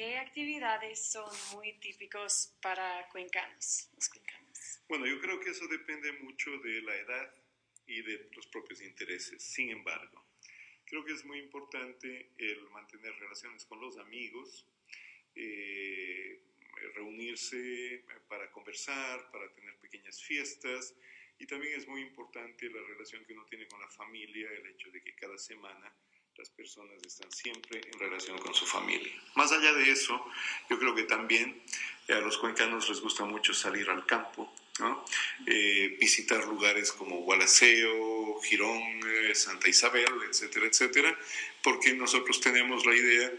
¿Qué actividades son muy típicos para cuencanos, los cuencanos? Bueno, yo creo que eso depende mucho de la edad y de los propios intereses. Sin embargo, creo que es muy importante el mantener relaciones con los amigos, eh, reunirse para conversar, para tener pequeñas fiestas y también es muy importante la relación que uno tiene con la familia, el hecho de que cada semana las personas están siempre en relación con su familia. Más allá de eso, yo creo que también a los cuencanos les gusta mucho salir al campo, eh, visitar lugares como Gualaceo, Girón, eh, Santa Isabel, etcétera, etcétera, porque nosotros tenemos la idea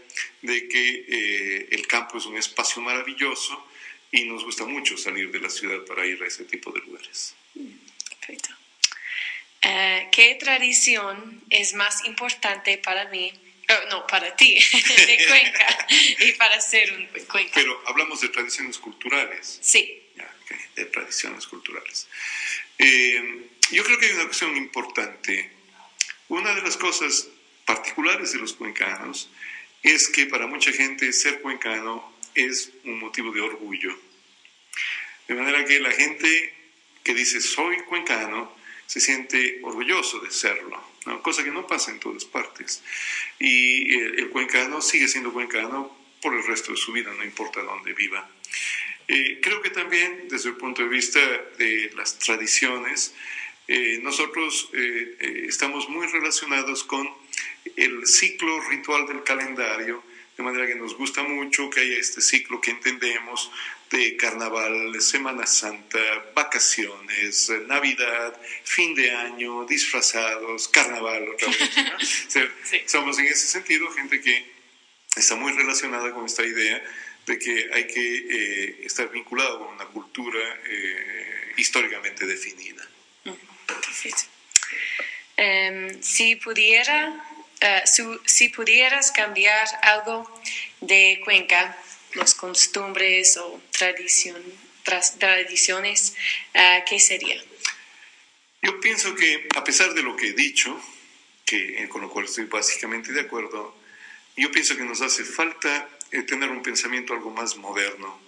de que eh, el campo es un espacio maravilloso y nos gusta mucho salir de la ciudad para ir a ese tipo de lugares. Perfecto. ¿Qué tradición es más importante para mí oh, no, para ti, de Cuenca, y para ser un Cuenca. Pero hablamos de tradiciones culturales. Sí de tradiciones culturales. Eh, yo creo que hay una cuestión importante. Una de las cosas particulares de los cuencanos es que para mucha gente ser cuencano es un motivo de orgullo. De manera que la gente que dice soy cuencano se siente orgulloso de serlo, cosa que no pasa en todas partes. Y el, el cuencano sigue siendo cuencano por el resto de su vida, no importa dónde viva. Eh, creo que también desde el punto de vista de las tradiciones, eh, nosotros eh, estamos muy relacionados con el ciclo ritual del calendario, de manera que nos gusta mucho que haya este ciclo que entendemos de carnaval, Semana Santa, vacaciones, Navidad, fin de año, disfrazados, carnaval otra vez. Somos en ese sentido gente que está muy relacionada con esta idea de que hay que eh, estar vinculado con una cultura eh, históricamente definida. Em, si, pudiera, eh, si pudieras cambiar algo de Cuenca, los costumbres o tradición, tradiciones, ¿qué sería? Yo pienso que a pesar de lo que he dicho, que, con lo cual estoy básicamente de acuerdo, yo pienso que nos hace falta eh, tener un pensamiento algo más moderno,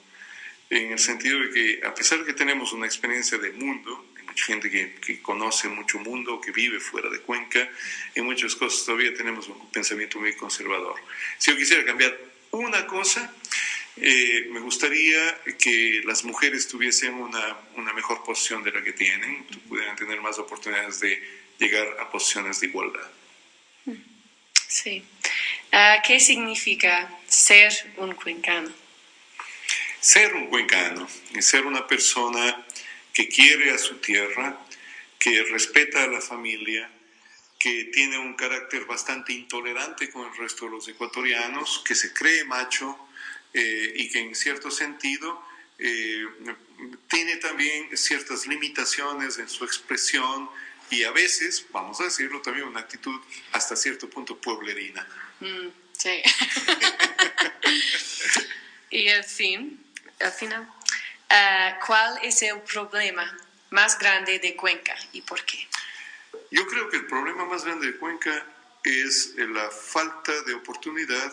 en el sentido de que a pesar de que tenemos una experiencia de mundo, hay mucha gente que, que, conoce mucho mundo, que vive fuera de Cuenca, en muchas cosas todavía tenemos un pensamiento muy conservador. Si yo quisiera cambiar una cosa, eh, me gustaría que las mujeres tuviesen una, una, mejor posición de la que tienen, pudieran tener más oportunidades de llegar a posiciones de igualdad. Sí. Ah, ¿Qué significa ser un cuencano? Ser un cuencano es ser una persona que quiere a su tierra, que respeta a la familia, que tiene un carácter bastante intolerante con el resto de los ecuatorianos, que se cree macho eh, y que en cierto sentido eh, tiene también ciertas limitaciones en su expresión y a veces, vamos a decirlo, también una actitud hasta cierto punto pueblerina. Mm, sí. y al fin, al final, uh, ¿cuál es el problema más grande de Cuenca y por qué? Yo creo que el problema más grande de Cuenca es la falta de oportunidad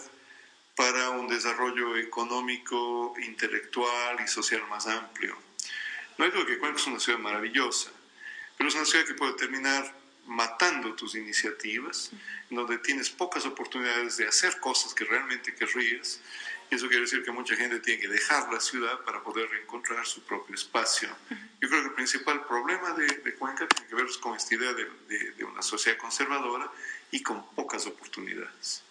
para un desarrollo económico, intelectual y social más amplio. No digo que Cuenca es una ciudad maravillosa, pero es una ciudad que puede terminar matando tus iniciativas, donde tienes pocas oportunidades de hacer cosas que realmente querrías. Eso quiere decir que mucha gente tiene que dejar la ciudad para poder encontrar su propio espacio. Yo creo que el principal problema de, Cuenca tiene que ver con esta idea de, una sociedad conservadora y con pocas oportunidades.